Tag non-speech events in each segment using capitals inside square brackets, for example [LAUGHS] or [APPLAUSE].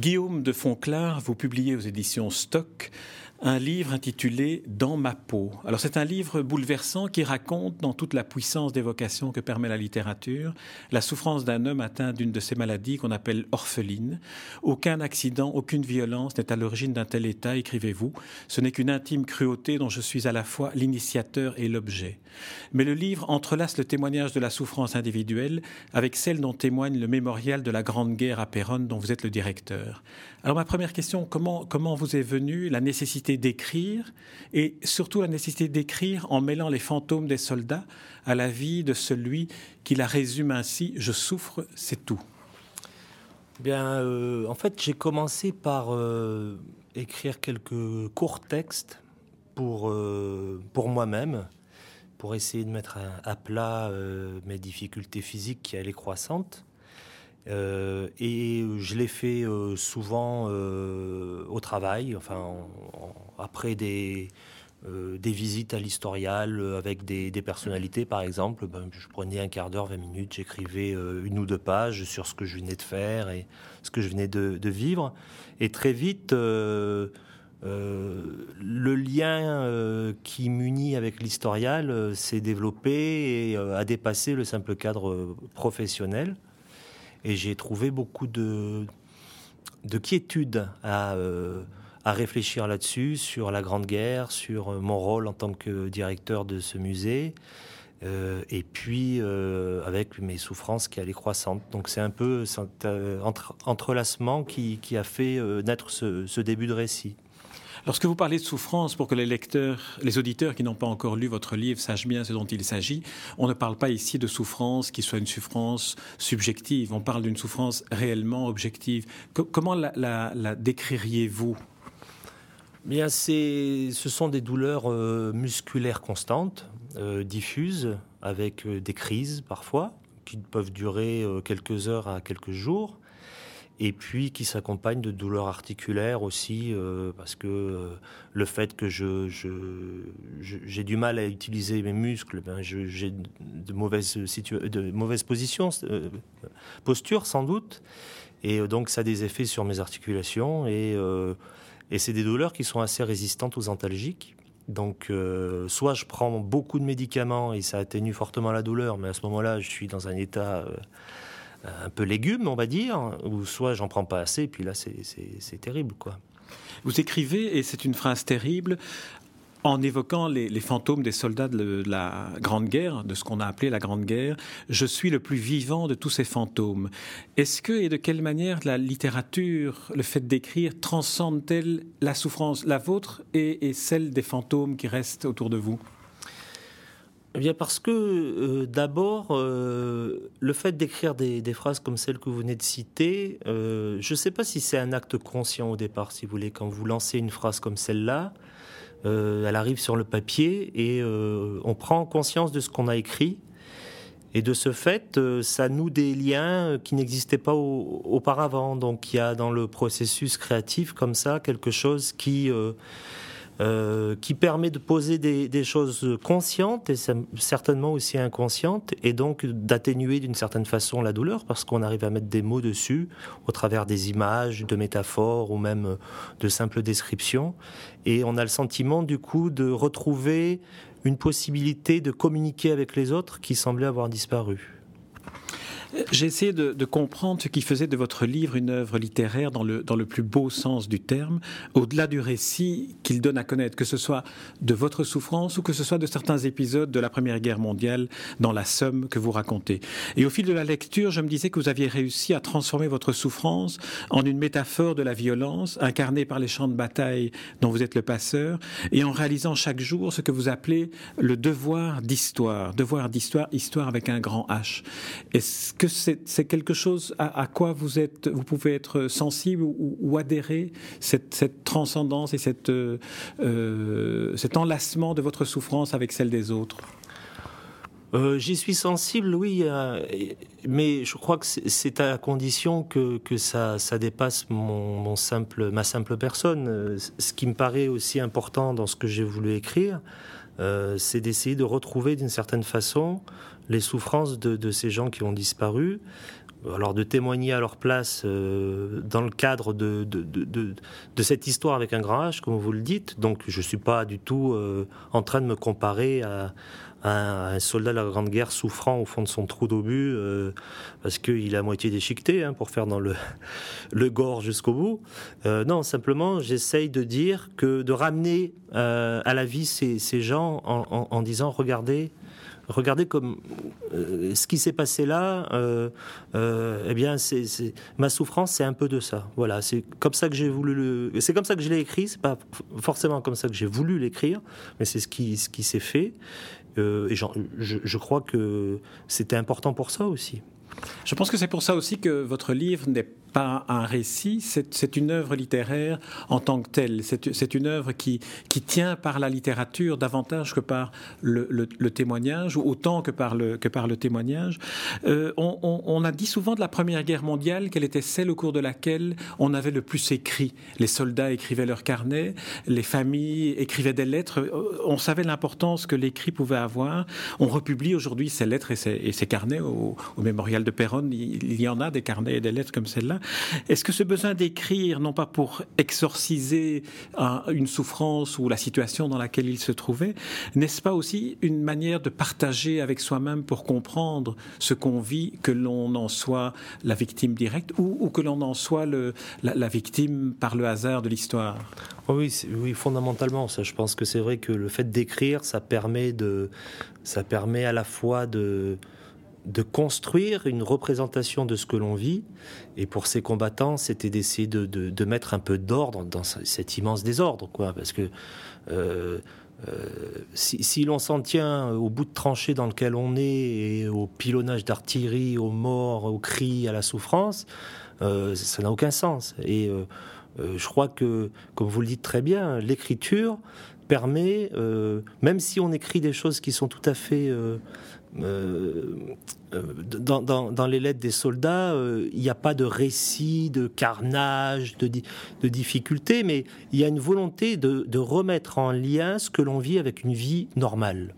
Guillaume de Fonclard, vous publiez aux éditions Stock un livre intitulé Dans ma peau. Alors c'est un livre bouleversant qui raconte dans toute la puissance d'évocation que permet la littérature la souffrance d'un homme atteint d'une de ces maladies qu'on appelle orpheline. Aucun accident, aucune violence n'est à l'origine d'un tel état, écrivez-vous. Ce n'est qu'une intime cruauté dont je suis à la fois l'initiateur et l'objet. Mais le livre entrelace le témoignage de la souffrance individuelle avec celle dont témoigne le mémorial de la Grande Guerre à Péronne dont vous êtes le directeur. Alors ma première question, comment, vous est venue la nécessité d'écrire et surtout la nécessité d'écrire en mêlant les fantômes des soldats à la vie de celui qui la résume ainsi Je souffre, c'est tout Bien, euh, en fait, j'ai commencé par euh, écrire quelques courts textes pour, euh, pour moi-même, pour essayer de mettre à, à plat mes difficultés physiques qui allaient croissantes. Euh, et je l'ai fait euh, souvent euh, au travail, enfin après des, des visites à l'historial avec des, personnalités par exemple. Ben, je prenais un quart d'heure, 20 minutes, j'écrivais une ou deux pages sur ce que je venais de faire et ce que je venais de, de vivre. Et très vite, le lien qui m'unit avec l'historial s'est développé et a dépassé le simple cadre professionnel. Et j'ai trouvé beaucoup de, de quiétude à, euh, à réfléchir là-dessus, sur la Grande Guerre, sur euh, mon rôle en tant que directeur de ce musée. Euh, et puis avec mes souffrances qui allaient croissantes. Donc c'est un peu cet entrelacement qui, qui, a fait naître ce, ce début de récit. Lorsque vous parlez de souffrance, pour que les lecteurs, les auditeurs qui n'ont pas encore lu votre livre sachent bien ce dont il s'agit, on ne parle pas ici de souffrance qui soit une souffrance subjective, on parle d'une souffrance réellement objective. comment la, décririez-vous? Bien, ce sont des douleurs euh, musculaires constantes, euh, diffuses, avec euh, des crises parfois, qui peuvent durer quelques heures à quelques jours et puis qui s'accompagne de douleurs articulaires aussi, euh, parce que euh, le fait que je, j'ai du mal à utiliser mes muscles, ben j'ai de mauvaises, de mauvaises positions, euh, postures sans doute, et donc ça a des effets sur mes articulations, et, et c'est des douleurs qui sont assez résistantes aux antalgiques. Donc, soit je prends beaucoup de médicaments et ça atténue fortement la douleur, mais à ce moment-là, je suis dans un état un peu légume, on va dire, ou soit j'en prends pas assez, puis là c'est terrible, quoi. Vous écrivez, et c'est une phrase terrible, en évoquant les, fantômes des soldats de, la Grande Guerre, de ce qu'on a appelé la Grande Guerre, je suis le plus vivant de tous ces fantômes. Est-ce que et de quelle manière la littérature, le fait d'écrire, transcende-t-elle la souffrance, la vôtre et celle des fantômes qui restent autour de vous? Eh bien parce que euh, d'abord, euh, le fait d'écrire des, phrases comme celles que vous venez de citer, euh, je ne sais pas si c'est un acte conscient au départ, si vous voulez, quand vous lancez une phrase comme celle-là, elle arrive sur le papier et on prend conscience de ce qu'on a écrit. Et de ce fait, ça noue des liens qui n'existaient pas auparavant. Donc il y a dans le processus créatif comme ça quelque chose qui euh, qui permet de poser des, choses conscientes et certainement aussi inconscientes, et donc d'atténuer d'une certaine façon la douleur, parce qu'on arrive à mettre des mots dessus au travers des images, de métaphores ou même de simples descriptions. Et on a le sentiment du coup de retrouver une possibilité de communiquer avec les autres qui semblait avoir disparu. J'ai essayé de, comprendre ce qui faisait de votre livre une œuvre littéraire dans le, dans le plus beau sens du terme, au-delà du récit qu'il donne à connaître, que ce soit de votre souffrance ou que ce soit de certains épisodes de la Première Guerre mondiale dans la somme que vous racontez. Et au fil de la lecture, je me disais que vous aviez réussi à transformer votre souffrance en une métaphore de la violence incarnée par les champs de bataille dont vous êtes le passeur et en réalisant chaque jour ce que vous appelez le devoir d'histoire, devoir d'histoire, histoire avec un grand H. que c'est quelque chose à, quoi vous, êtes, vous pouvez être sensible ou, adhérer, cette, transcendance et cette, euh, cet enlacement de votre souffrance avec celle des autres? Euh, J'y suis sensible, oui, euh, mais je crois que c'est à condition que, ça, dépasse mon, simple, ma simple personne. Ce qui me paraît aussi important dans ce que j'ai voulu écrire, euh, c'est d'essayer de retrouver d'une certaine façon les souffrances de, ces gens qui ont disparu, alors de témoigner à leur place euh, dans le cadre de, de, cette histoire avec un grand H, comme vous le dites. Donc je ne suis pas du tout euh, en train de me comparer à, un, soldat de la Grande Guerre souffrant au fond de son trou d'obus euh, parce qu'il a moitié déchiqueté hein, pour faire dans le, [LAUGHS] le gore jusqu'au bout. Euh, non, simplement, j'essaye de dire que de ramener euh, à la vie ces, ces gens en, en, disant regardez, regardez comme ce qui s'est passé là, eh bien, c'est, ma souffrance, c'est un peu de ça. Voilà, c'est comme ça que j'ai voulu le, c'est comme ça que je l'ai écrit. C'est pas forcément comme ça que j'ai voulu l'écrire, mais c'est ce qui, ce qui s'est fait. Euh, et je, crois que c'était important pour ça aussi. Je pense que c'est pour ça aussi que votre livre n'est pas un récit, c'est une œuvre littéraire en tant que telle. C'est une œuvre qui, qui tient par la littérature davantage que par le, témoignage, ou autant que par le, que par le témoignage. Euh, on, a dit souvent de la Première Guerre mondiale qu'elle était celle au cours de laquelle on avait le plus écrit. Les soldats écrivaient leurs carnets, les familles écrivaient des lettres. On savait l'importance que l'écrit pouvait avoir. On republie aujourd'hui ces lettres et ces, carnets au mémorial de Péronne. Il y en a des carnets et des lettres comme celle-là. Est-ce que ce besoin d'écrire, non pas pour exorciser une souffrance ou la situation dans laquelle il se trouvait, n'est-ce pas aussi une manière de partager avec soi-même pour comprendre ce qu'on vit, que l'on en soit la victime directe ou, que l'on en soit la, victime par le hasard de l'histoire? Oui, oui, fondamentalement, ça, je pense que c'est vrai que le fait d'écrire, ça permet de, ça permet à la fois de, de construire une représentation de ce que l'on vit. Et pour ces combattants, c'était d'essayer de, mettre un peu d'ordre dans cet immense désordre, quoi. Parce que euh, euh, si, l'on s'en tient au bout de tranchée dans lequel on est, et au pilonnage d'artillerie, aux morts, aux cris, à la souffrance, euh, ça n'a aucun sens. Et je crois que, comme vous le dites très bien, l'écriture permet, même si on écrit des choses qui sont tout à fait euh, euh, dans, les lettres des soldats, euh, il n'y a pas de récit, de carnage, de, de difficultés, mais il y a une volonté de remettre en lien ce que l'on vit avec une vie normale.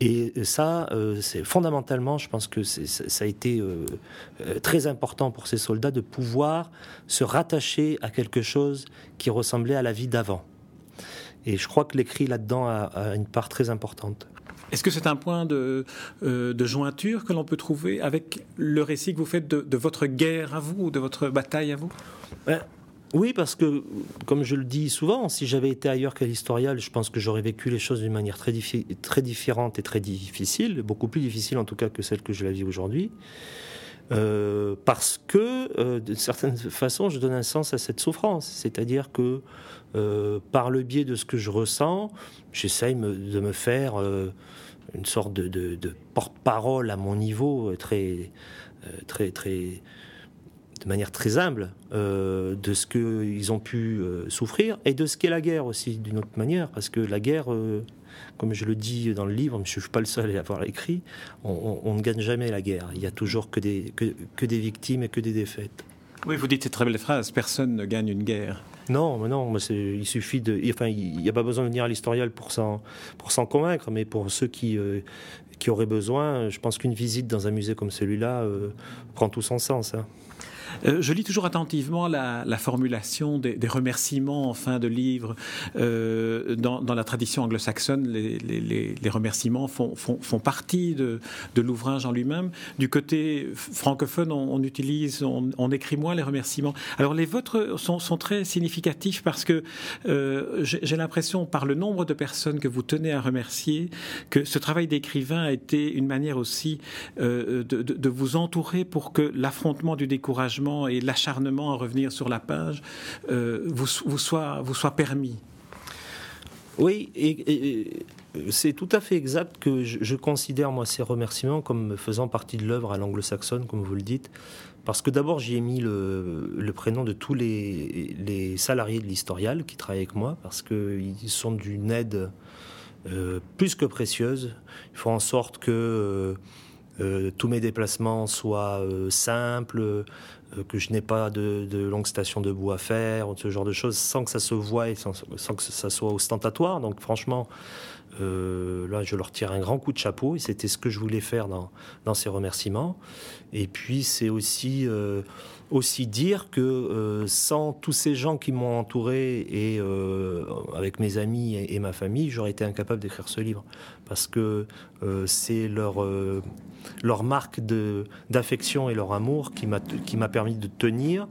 Et ça, c'est fondamentalement, je pense que ça a été très important pour ces soldats de pouvoir se rattacher à quelque chose qui ressemblait à la vie d'avant. Et je crois que l'écrit là-dedans a, une part très importante. Est-ce que c'est un point de, euh, de jointure que l'on peut trouver avec le récit que vous faites de, votre guerre à vous, de votre bataille à vous? Ben, Oui, parce que, comme je le dis souvent, si j'avais été ailleurs qu'à l'historial, je pense que j'aurais vécu les choses d'une manière très, très différente et très difficile, beaucoup plus difficile en tout cas que celle que je la vis aujourd'hui. Euh, parce que, euh, d'une certaine façon, je donne un sens à cette souffrance. C'est-à-dire que, par le biais de ce que je ressens, j'essaye de me faire une sorte de, porte-parole à mon niveau, euh, très, euh, très, très, de manière très humble, euh, de ce qu'ils ont pu souffrir et de ce qu'est la guerre aussi, d'une autre manière, parce que la guerre, comme je le dis dans le livre, je ne suis pas le seul à l'avoir écrit, on, ne gagne jamais la guerre. Il y a toujours que des, que des victimes et que des défaites. Oui, vous dites cette très belle phrase, personne ne gagne une guerre. Non, mais non, il suffit de. Enfin, il n'y a pas besoin de venir à l'historial pour s'en, pour s'en convaincre, mais pour ceux qui, euh, qui auraient besoin, je pense qu'une visite dans un musée comme celui-là euh, prend tout son sens. Hein. Euh, je lis toujours attentivement la, formulation des, remerciements en fin de livre. Euh, dans, la tradition anglo-saxonne, les, remerciements font, font, partie de, l'ouvrage en lui-même. Du côté francophone, on, utilise, on, écrit moins les remerciements. Alors les vôtres sont, très significatifs parce que euh, j'ai l'impression, par le nombre de personnes que vous tenez à remercier, que ce travail d'écrivain a été une manière aussi de, de vous entourer pour que l'affrontement du découragement et l'acharnement à revenir sur la page euh, vous, soit, permis Oui, et, c'est tout à fait exact que je, considère moi ces remerciements comme faisant partie de l'œuvre à l'anglo-saxonne, comme vous le dites. Parce que d'abord, j'y ai mis le, prénom de tous les, salariés de l'historial qui travaillent avec moi, parce qu'ils sont d'une aide euh, plus que précieuse. Il faut en sorte que euh, euh, tous mes déplacements soient simples, que je n'ai pas de, longues stations debout à faire, ce genre de choses, sans que ça se voie et sans, que ça soit ostentatoire. Donc franchement, euh, là, je leur tire un grand coup de chapeau et c'était ce que je voulais faire dans, ces remerciements. Et puis, c'est aussi, euh, aussi dire que euh, sans tous ces gens qui m'ont entouré et avec mes amis et, ma famille, j'aurais été incapable d'écrire ce livre. Parce que c'est leur, leur marque d'affection et leur amour qui m'a permis de tenir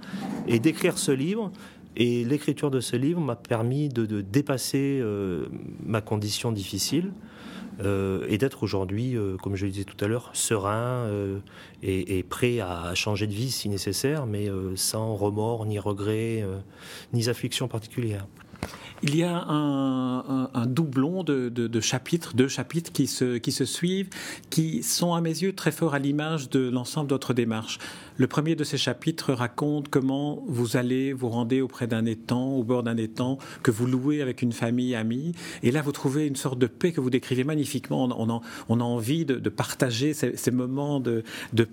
et d'écrire ce livre. Et l'écriture de ce livre m'a permis de, dépasser euh, ma condition difficile euh, et d'être aujourd'hui, euh, comme je le disais tout à l'heure, serein et, prêt à changer de vie si nécessaire, mais sans remords, ni regrets, ni affliction particulière. Il y a un, doublon de, chapitres, deux chapitres qui se, qui se suivent, qui sont à mes yeux très forts à l'image de l'ensemble de votre démarche. Le premier de ces chapitres raconte comment vous allez vous rendez auprès d'un étang, au bord d'un étang, que vous louez avec une famille amie. Et là, vous trouvez une sorte de paix que vous décrivez magnifiquement. On, a, envie de, partager ces, moments de,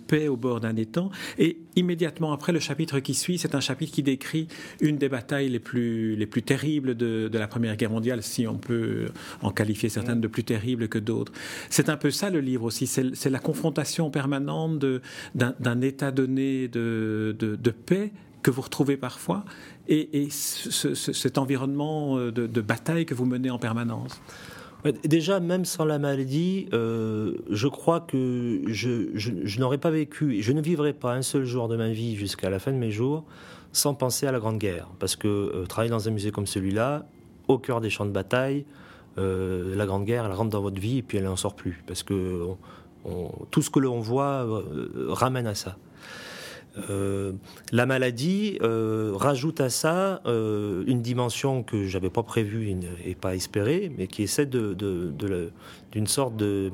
paix au bord d'un étang. Et immédiatement après, le chapitre qui suit, c'est un chapitre qui décrit une des batailles les plus, les plus terribles de, de la Première Guerre mondiale, si on peut en qualifier certaines de plus terribles que d'autres. C'est un peu ça le livre aussi. C'est la confrontation permanente d'un état de, paix que vous retrouvez parfois et, cet environnement euh, de, bataille que vous menez en permanence Déjà, même sans la maladie, euh, je crois que je, je, n'aurais pas vécu, je ne vivrai pas un seul jour de ma vie jusqu'à la fin de mes jours sans penser à la Grande Guerre. Parce que euh, travailler dans un musée comme celui-là, au cœur des champs de bataille, la Grande Guerre, elle rentre dans votre vie et puis elle n'en sort plus. Parce que tout ce que l'on voit ramène à ça. Euh, la maladie euh, rajoute à ça euh, une dimension que j'avais pas prévue et, pas espérée, mais qui est celle d'une sorte de,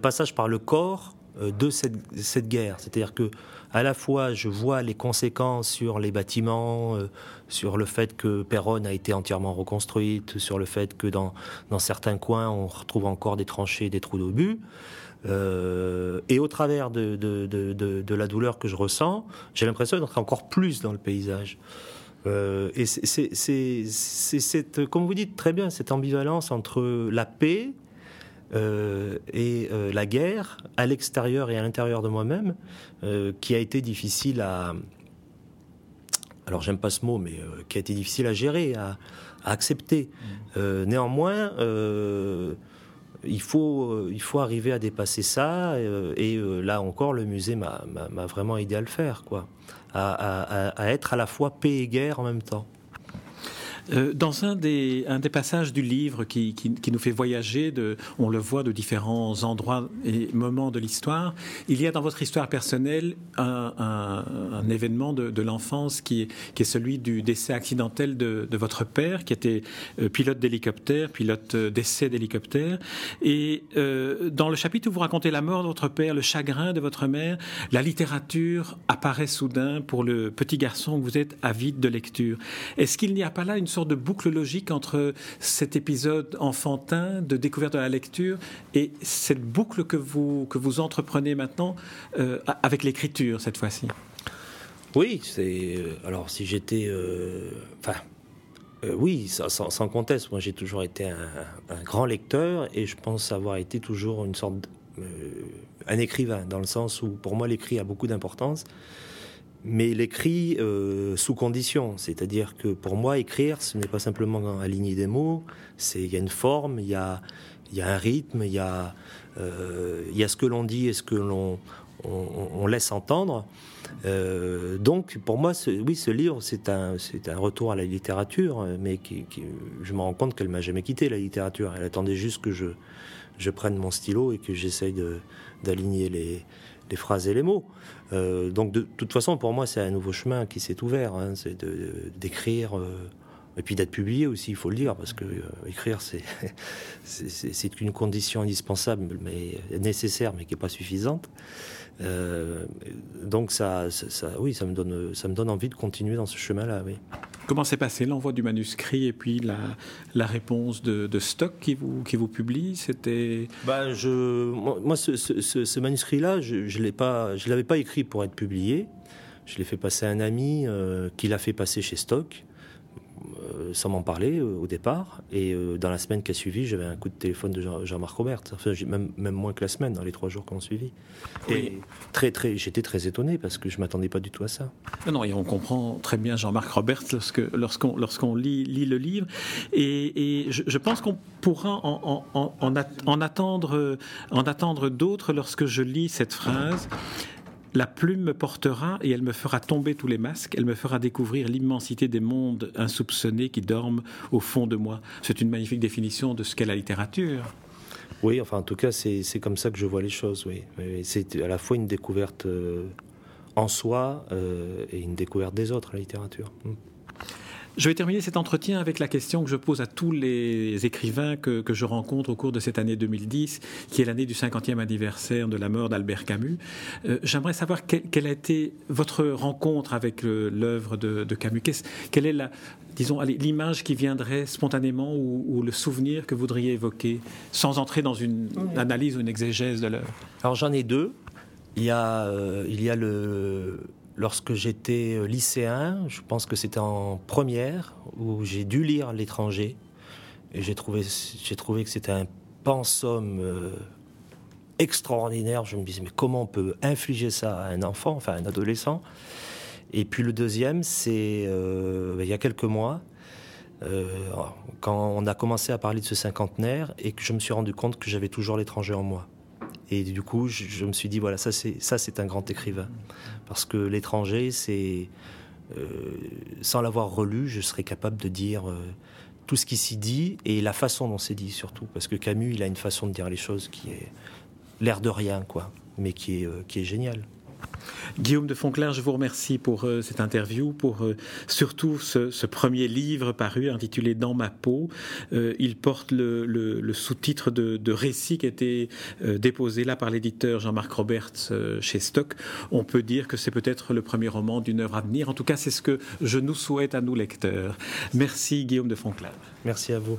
passage par le corps de cette, guerre. C'est-à-dire que à la fois je vois les conséquences sur les bâtiments, sur le fait que Péronne a été entièrement reconstruite, sur le fait que dans certains coins on retrouve encore des tranchées, des trous d'obus. Euh, et au travers de, de, de, de, la douleur que je ressens, j'ai l'impression d'entrer encore plus dans le paysage. Euh, et c'est cette, comme vous dites très bien, cette ambivalence entre la paix euh, et la guerre à l'extérieur et à l'intérieur de moi-même, qui a été difficile à, alors j'aime pas ce mot, mais qui a été difficile à gérer, à, à accepter. Mmh. néanmoins, il faut, euh, il faut arriver à dépasser ça. Euh, et euh, là encore, le musée m'a vraiment aidé à le faire, quoi. À, à, être à la fois paix et guerre en même temps. Euh, dans un des, passages du livre qui, nous fait voyager, on le voit de différents endroits et moments de l'histoire, il y a dans votre histoire personnelle un, événement de, l'enfance qui est, celui du décès accidentel de, votre père, qui était euh, pilote d'hélicoptère, pilote euh, d'essai d'hélicoptère. Et dans le chapitre où vous racontez la mort de votre père, le chagrin de votre mère, la littérature apparaît soudain pour le petit garçon que vous êtes avide de lecture. Est-ce qu'il n'y a pas là une sorte de boucle logique entre cet épisode enfantin de découverte de la lecture et cette boucle que vous, que vous entreprenez maintenant euh, avec l'écriture cette fois-ci? Oui, c'est. Euh, alors, si j'étais. Euh, enfin. oui, sans, conteste. Moi, j'ai toujours été un, grand lecteur et je pense avoir été toujours une sorte. un écrivain, dans le sens où, pour moi, l'écrit a beaucoup d'importance mais l'écrit euh, sous condition. C'est-à-dire que pour moi, écrire, ce n'est pas simplement aligner des mots, il y a une forme, il y a, y a un rythme, il y a, euh, y a ce que l'on dit et ce que l'on on, laisse entendre. Euh, donc, pour moi, oui, ce livre, c'est un, un retour à la littérature, mais je me rends compte qu'elle m'a jamais quitté la littérature. Elle attendait juste que je, je prenne mon stylo et que j'essaye d'aligner les, les phrases et les mots. Euh, donc de toute façon, pour moi, c'est un nouveau chemin qui s'est ouvert. Hein. c'est d'écrire euh, Et puis d'être publié aussi, il faut le dire, parce que euh, écrire, c'est, [LAUGHS] c'est, une condition indispensable, mais nécessaire, mais qui n'est pas suffisante. Euh, donc ça, ça, oui, ça me, donne, ça me donne envie de continuer dans ce chemin-là. Oui. Comment s'est passé l'envoi du manuscrit et puis la, la réponse de, Stock qui vous, qui vous publie? C'était. Ben, je, moi, ce, ce, ce manuscrit-là, je ne je l'avais pas écrit pour être publié. Je l'ai fait passer à un ami euh, qui l'a fait passer chez Stock. Euh, sans m'en parler euh, au départ. Et euh, dans la semaine qui a suivi, j'avais un coup de téléphone de Jean-Marc Robert. Enfin, même, même, moins que la semaine, dans les trois jours qui ont suivi. Et très, très, j'étais très étonné parce que je m'attendais pas du tout à ça. Non, et on comprend très bien Jean-Marc Robert lorsqu'on, lorsqu'on lit, lit le livre. Et, et je, pense qu'on pourra en, en, en, en attendre, en attendre d'autres lorsque je lis cette phrase. La plume me portera et elle me fera tomber tous les masques, elle me fera découvrir l'immensité des mondes insoupçonnés qui dorment au fond de moi. C'est une magnifique définition de ce qu'est la littérature. Oui, enfin en tout cas c'est comme ça que je vois les choses, oui. C'est à la fois une découverte euh, en soi euh, et une découverte des autres, la littérature. Je vais terminer cet entretien avec la question que je pose à tous les écrivains que, je rencontre au cours de cette année 2010, qui est l'année du 50e anniversaire de la mort d'Albert Camus. Euh, j'aimerais savoir quelle a été votre rencontre avec l'œuvre de, Camus. quelle est la, disons, l'image qui viendrait spontanément ou, le souvenir que vous voudriez évoquer, sans entrer dans une analyse ou une exégèse de l'œuvre? Alors j'en ai deux. Il y a, euh, il y a le, lorsque j'étais euh, lycéen, je pense que c'était en première, où j'ai dû lire L'étranger. Et j'ai trouvé, que c'était un pensum euh, extraordinaire. Je me disais, mais comment on peut infliger ça à un enfant, enfin un adolescent? Et puis le deuxième, c'est euh, il y a quelques mois, quand on a commencé à parler de ce cinquantenaire et que je me suis rendu compte que j'avais toujours l'étranger en moi. Et du coup, je, me suis dit, voilà, ça c'est, un grand écrivain. Parce que l'étranger, c'est... Euh, sans l'avoir relu, je serais capable de dire euh, tout ce qui s'y dit et la façon dont c'est dit surtout. Parce que Camus, il a une façon de dire les choses qui est l'air de rien, quoi, mais qui est, euh, qui est géniale. Guillaume de Fonclair, je vous remercie pour euh, cette interview, pour euh, surtout ce, premier livre paru intitulé Dans ma peau. Euh, il porte le, sous-titre de, récit qui a été déposé là par l'éditeur Jean-Marc Roberts chez Stock. On peut dire que c'est peut-être le premier roman d'une œuvre à venir. En tout cas, c'est ce que je nous souhaite à nous lecteurs. Merci Guillaume de Fonclair. Merci à vous.